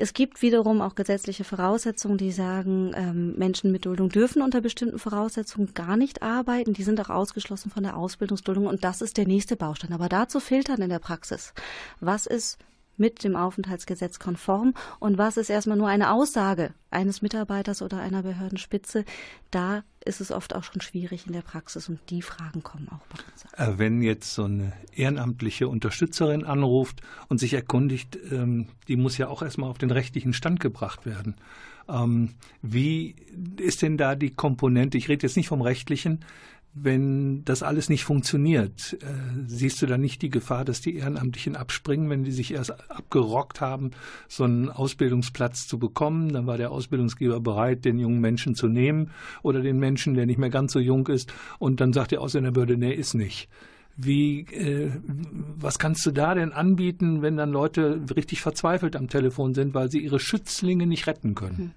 es gibt wiederum auch gesetzliche Voraussetzungen, die sagen, ähm, Menschen mit Duldung dürfen unter bestimmten Voraussetzungen gar nicht arbeiten. Die sind auch ausgeschlossen von der Ausbildungsduldung und das ist der nächste Baustein. Aber dazu filtern in der Praxis. Was ist mit dem Aufenthaltsgesetz konform und was ist erstmal nur eine Aussage eines Mitarbeiters oder einer Behördenspitze. Da ist es oft auch schon schwierig in der Praxis und die Fragen kommen auch bei uns. Äh, wenn jetzt so eine ehrenamtliche Unterstützerin anruft und sich erkundigt, ähm, die muss ja auch erstmal auf den rechtlichen Stand gebracht werden. Ähm, wie ist denn da die Komponente? Ich rede jetzt nicht vom rechtlichen, wenn das alles nicht funktioniert, äh, siehst du da nicht die Gefahr, dass die Ehrenamtlichen abspringen, wenn die sich erst abgerockt haben, so einen Ausbildungsplatz zu bekommen? Dann war der Ausbildungsgeber bereit, den jungen Menschen zu nehmen oder den Menschen, der nicht mehr ganz so jung ist. Und dann sagt der Ausländerbehörde, nee, ist nicht. Wie, äh, was kannst du da denn anbieten, wenn dann Leute richtig verzweifelt am Telefon sind, weil sie ihre Schützlinge nicht retten können? Hm.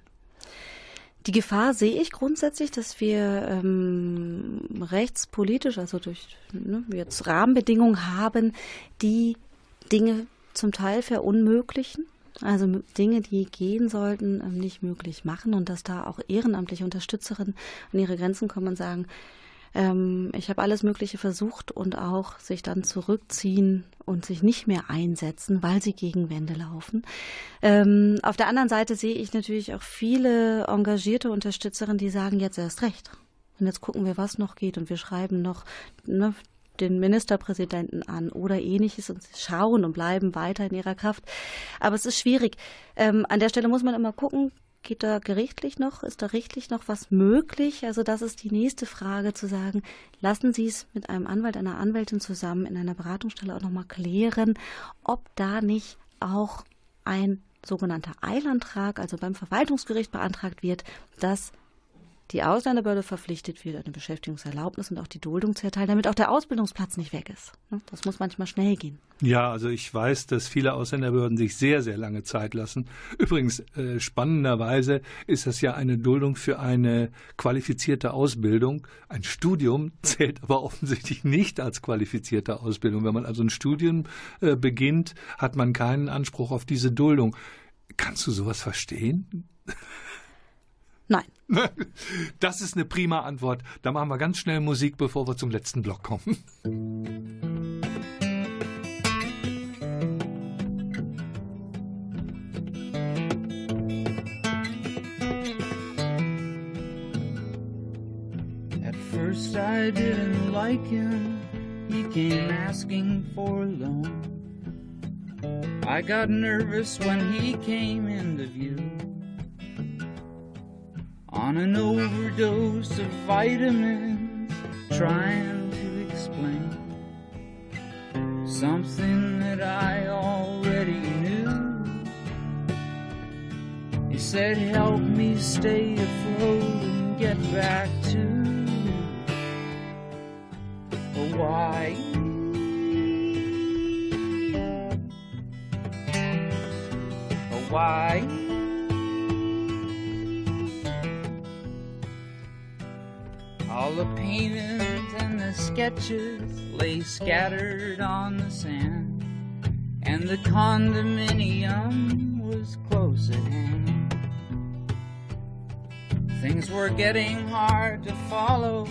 Die Gefahr sehe ich grundsätzlich, dass wir ähm, rechtspolitisch, also durch ne, jetzt Rahmenbedingungen haben, die Dinge zum Teil verunmöglichen. Also Dinge, die gehen sollten, ähm, nicht möglich machen und dass da auch ehrenamtliche Unterstützerinnen an ihre Grenzen kommen und sagen, ähm, ich habe alles Mögliche versucht und auch sich dann zurückziehen und sich nicht mehr einsetzen, weil sie gegen Wände laufen. Ähm, auf der anderen Seite sehe ich natürlich auch viele engagierte Unterstützerinnen, die sagen jetzt erst recht. Und jetzt gucken wir, was noch geht und wir schreiben noch ne, den Ministerpräsidenten an oder ähnliches und schauen und bleiben weiter in ihrer Kraft. Aber es ist schwierig. Ähm, an der Stelle muss man immer gucken, Geht da gerichtlich noch, ist da rechtlich noch was möglich? Also das ist die nächste Frage zu sagen, lassen Sie es mit einem Anwalt, einer Anwältin zusammen in einer Beratungsstelle auch nochmal klären, ob da nicht auch ein sogenannter Eilantrag, also beim Verwaltungsgericht beantragt wird, dass die Ausländerbehörde verpflichtet wird, eine Beschäftigungserlaubnis und auch die Duldung zu erteilen, damit auch der Ausbildungsplatz nicht weg ist. Ne? Das muss manchmal schnell gehen. Ja, also ich weiß, dass viele Ausländerbehörden sich sehr, sehr lange Zeit lassen. Übrigens, äh, spannenderweise ist das ja eine Duldung für eine qualifizierte Ausbildung. Ein Studium zählt aber offensichtlich nicht als qualifizierte Ausbildung. Wenn man also ein Studium äh, beginnt, hat man keinen Anspruch auf diese Duldung. Kannst du sowas verstehen? Nein. Das ist eine prima Antwort. Da machen wir ganz schnell Musik, bevor wir zum letzten Block kommen. At first I didn't like him. He came asking for a loan. I got nervous when he came into view. On an overdose of vitamins, trying to explain something that I already knew. He said, Help me stay afloat and get back to Hawaii. Hawaii. All the paintings and the sketches lay scattered on the sand, and the condominium was close at hand. Things were getting hard to follow.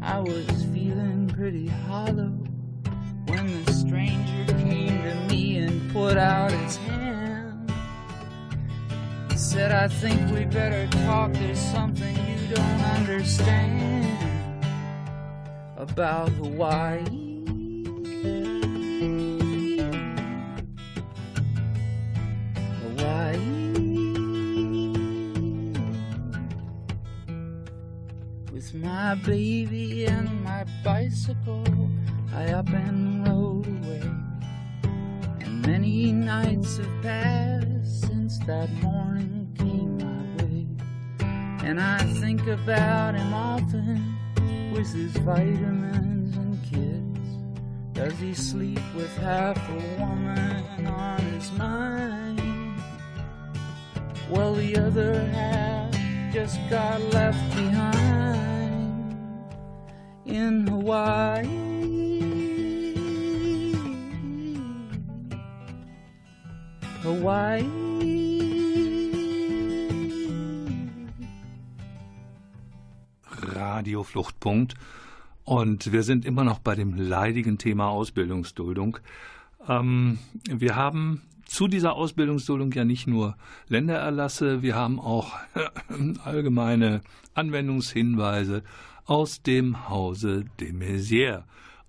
I was feeling pretty hollow when the stranger came to me and put out his hand. He said, I think we better talk. There's something you don't understand about Hawaii. My baby and my bicycle, I up and about him often with his vitamins and kids? Does he sleep with half a woman on his mind? Well, the other half just got left behind in Hawaii. Hawaii. Fluchtpunkt. Und wir sind immer noch bei dem leidigen Thema Ausbildungsduldung. Ähm, wir haben zu dieser Ausbildungsduldung ja nicht nur Ländererlasse, wir haben auch allgemeine Anwendungshinweise aus dem Hause de Maizière.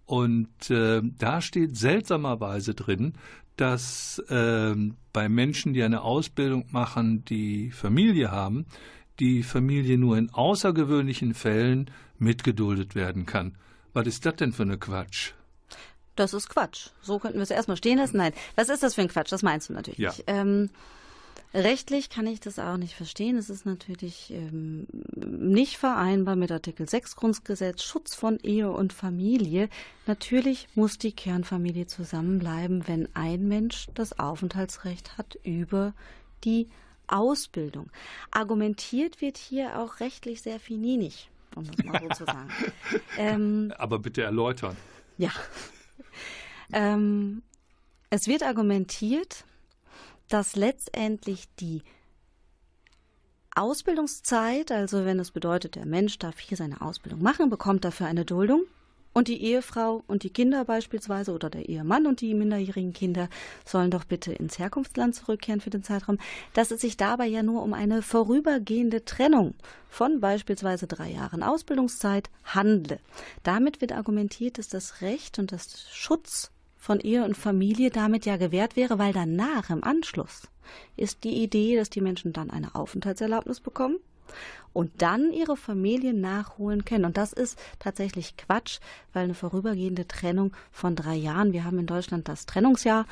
Und äh, da steht seltsamerweise drin, dass äh, bei Menschen, die eine Ausbildung machen, die Familie haben, die Familie nur in außergewöhnlichen Fällen mitgeduldet werden kann. Was ist das denn für eine Quatsch? Das ist Quatsch. So könnten wir es erstmal stehen lassen. Nein, was ist das für ein Quatsch? Das meinst du natürlich ja. nicht. Ähm, rechtlich kann ich das auch nicht verstehen. Es ist natürlich ähm, nicht vereinbar mit Artikel 6 Grundgesetz, Schutz von Ehe und Familie. Natürlich muss die Kernfamilie zusammenbleiben, wenn ein Mensch das Aufenthaltsrecht hat über die Ausbildung. Argumentiert wird hier auch rechtlich sehr fininig, um das mal so zu sagen. Ähm, Aber bitte erläutern. Ja. Ähm, es wird argumentiert, dass letztendlich die Ausbildungszeit, also wenn es bedeutet, der Mensch darf hier seine Ausbildung machen, bekommt dafür eine Duldung, und die Ehefrau und die Kinder beispielsweise oder der Ehemann und die minderjährigen Kinder sollen doch bitte ins Herkunftsland zurückkehren für den Zeitraum, dass es sich dabei ja nur um eine vorübergehende Trennung von beispielsweise drei Jahren Ausbildungszeit handle. Damit wird argumentiert, dass das Recht und das Schutz von Ehe und Familie damit ja gewährt wäre, weil danach im Anschluss ist die Idee, dass die Menschen dann eine Aufenthaltserlaubnis bekommen und dann ihre Familien nachholen können. Und das ist tatsächlich Quatsch, weil eine vorübergehende Trennung von drei Jahren, wir haben in Deutschland das Trennungsjahr,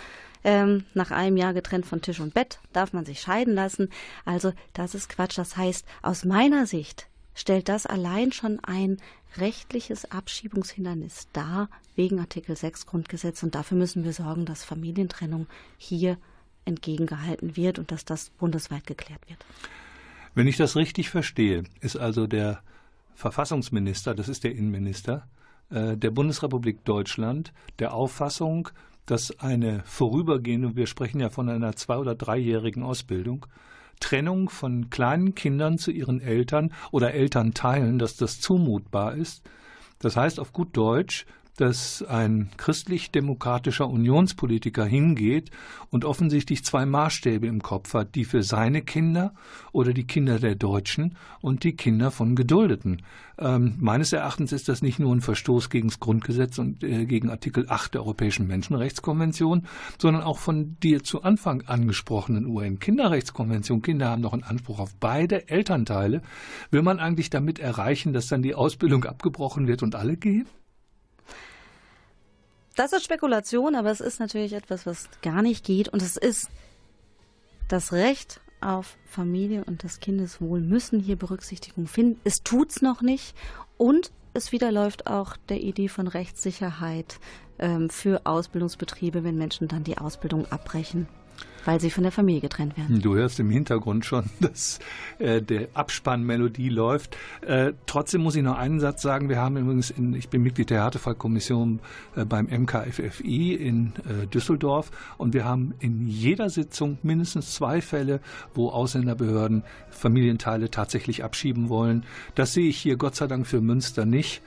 ähm, nach einem Jahr getrennt von Tisch und Bett darf man sich scheiden lassen. Also das ist Quatsch. Das heißt, aus meiner Sicht stellt das allein schon ein rechtliches Abschiebungshindernis dar wegen Artikel 6 Grundgesetz. Und dafür müssen wir sorgen, dass Familientrennung hier entgegengehalten wird und dass das bundesweit geklärt wird. Wenn ich das richtig verstehe, ist also der Verfassungsminister, das ist der Innenminister äh, der Bundesrepublik Deutschland, der Auffassung, dass eine vorübergehende, wir sprechen ja von einer zwei- oder dreijährigen Ausbildung, Trennung von kleinen Kindern zu ihren Eltern oder Elternteilen, dass das zumutbar ist. Das heißt auf gut Deutsch, dass ein christlich-demokratischer Unionspolitiker hingeht und offensichtlich zwei Maßstäbe im Kopf hat, die für seine Kinder oder die Kinder der Deutschen und die Kinder von Geduldeten. Ähm, meines Erachtens ist das nicht nur ein Verstoß gegen das Grundgesetz und äh, gegen Artikel 8 der Europäischen Menschenrechtskonvention, sondern auch von dir zu Anfang angesprochenen UN-Kinderrechtskonvention. Kinder haben doch einen Anspruch auf beide Elternteile. Will man eigentlich damit erreichen, dass dann die Ausbildung abgebrochen wird und alle gehen? Das ist Spekulation, aber es ist natürlich etwas, was gar nicht geht. Und es ist das Recht auf Familie und das Kindeswohl müssen hier Berücksichtigung finden. Es tut's noch nicht. Und es widerläuft auch der Idee von Rechtssicherheit ähm, für Ausbildungsbetriebe, wenn Menschen dann die Ausbildung abbrechen weil sie von der Familie getrennt werden. Du hörst im Hintergrund schon, dass äh, der Abspannmelodie läuft. Äh, trotzdem muss ich noch einen Satz sagen. Wir haben übrigens, in, ich bin Mitglied der Härtefallkommission äh, beim MKFFI in äh, Düsseldorf und wir haben in jeder Sitzung mindestens zwei Fälle, wo Ausländerbehörden Familienteile tatsächlich abschieben wollen. Das sehe ich hier Gott sei Dank für Münster nicht.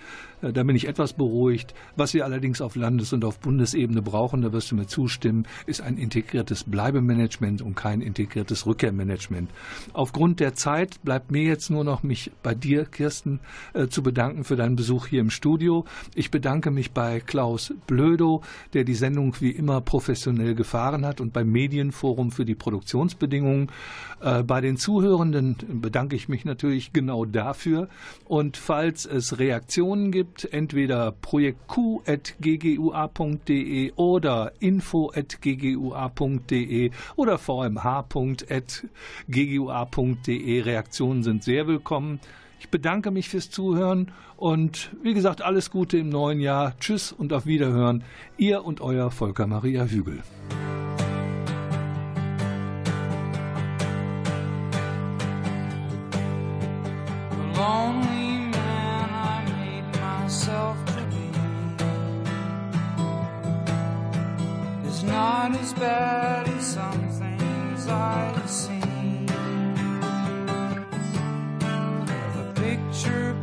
Äh, da bin ich etwas beruhigt. Was wir allerdings auf Landes- und auf Bundesebene brauchen, da wirst du mir zustimmen, ist ein integriertes Bleibemanagement und kein integriertes Rückkehrmanagement. Aufgrund der Zeit bleibt mir jetzt nur noch mich bei dir, Kirsten, äh, zu bedanken für deinen Besuch hier im Studio. Ich bedanke mich bei Klaus Blödo, der die Sendung wie immer professionell gefahren hat und beim Medienforum für die Produktionsbedingungen. Äh, bei den Zuhörenden bedanke ich mich natürlich genau dafür. Und falls es Reaktionen gibt, gibt, entweder projektq.ggua.de oder info.ggua.de oder vmh.ggua.de. Reaktionen sind sehr willkommen. Ich bedanke mich fürs Zuhören und wie gesagt, alles Gute im neuen Jahr. Tschüss und auf Wiederhören. Ihr und euer Volker Maria Hügel. Not as bad as some things I've seen. The picture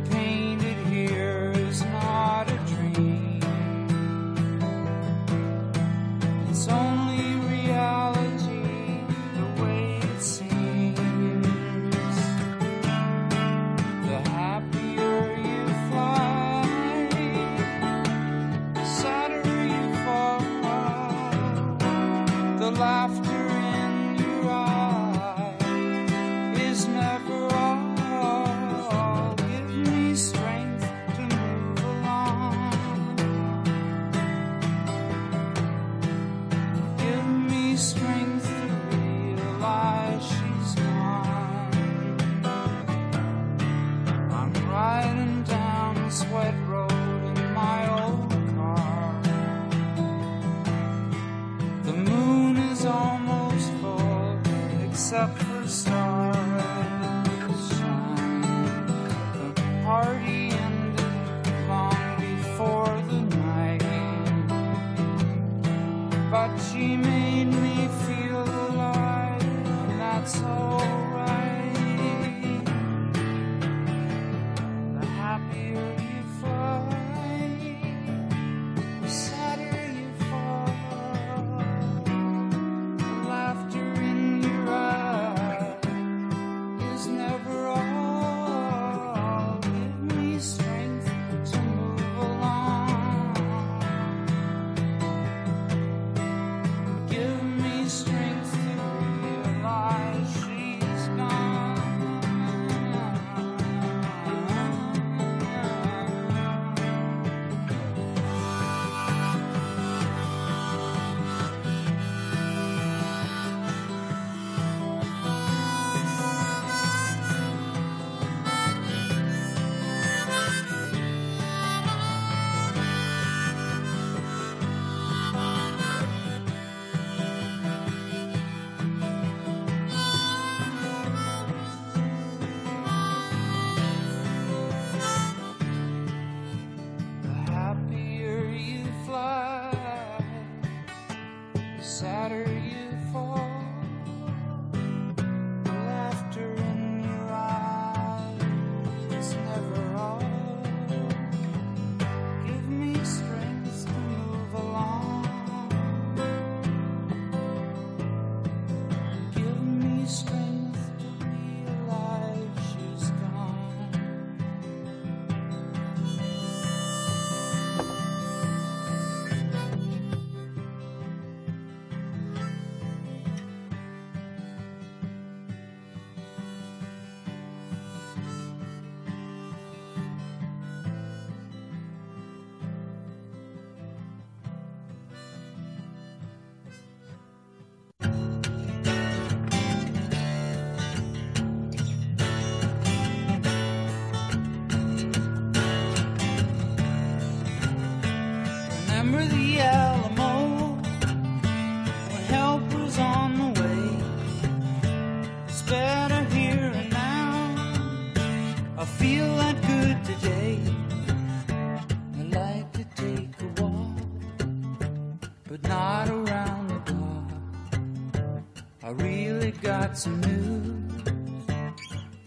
Some news.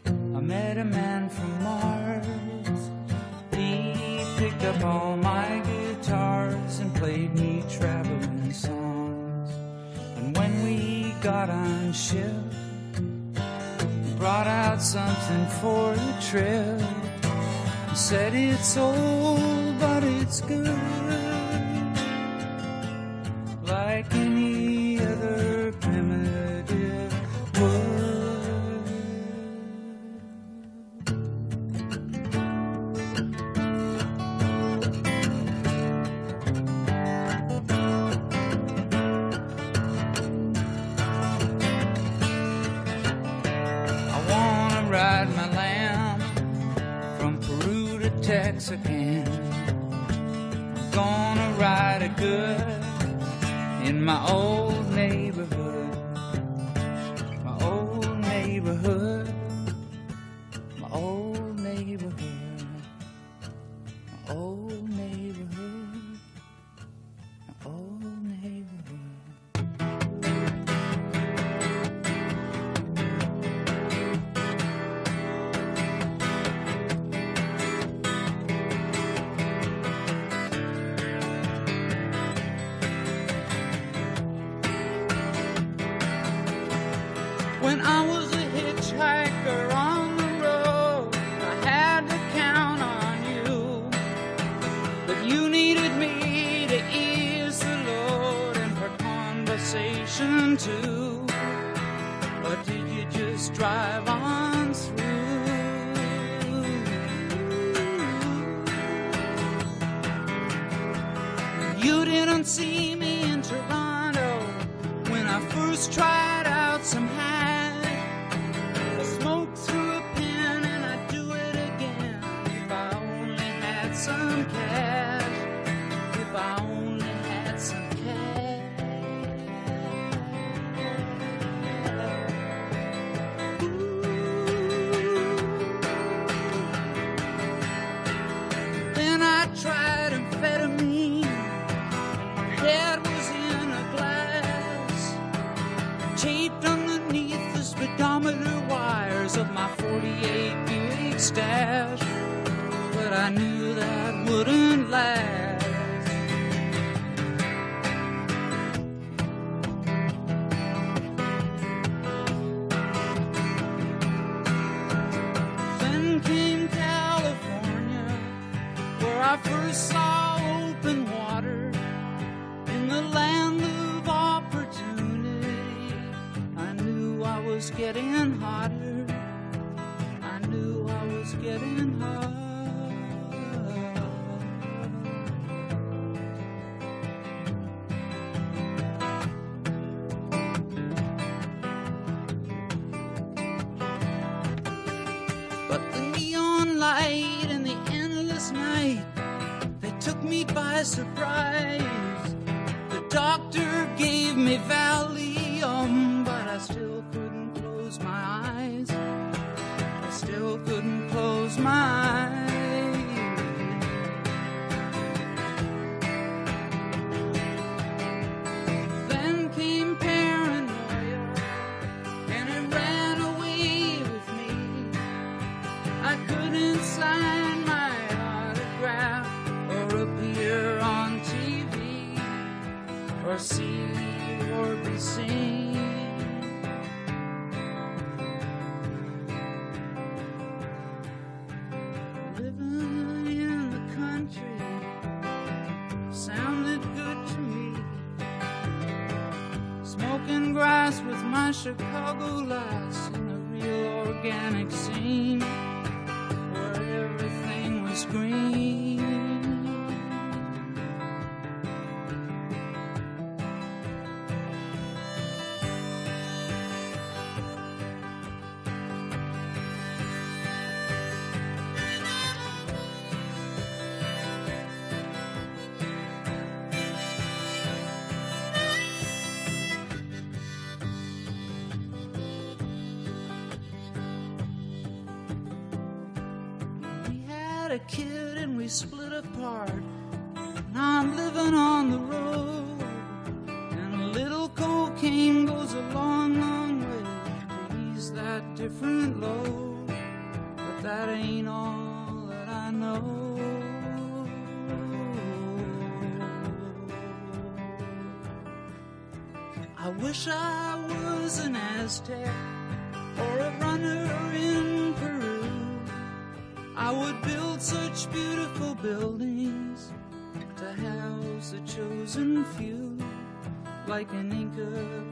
I met a man from Mars. He picked up all my guitars and played me traveling songs. And when we got on ship, he brought out something for the trip. He said it's old, but it's good. Living in the country sounded good to me. Smoking grass with my Chicago lass in the real organic scene where everything was green. Wish I was an Aztec or a runner in Peru. I would build such beautiful buildings to house the chosen few, like an Inca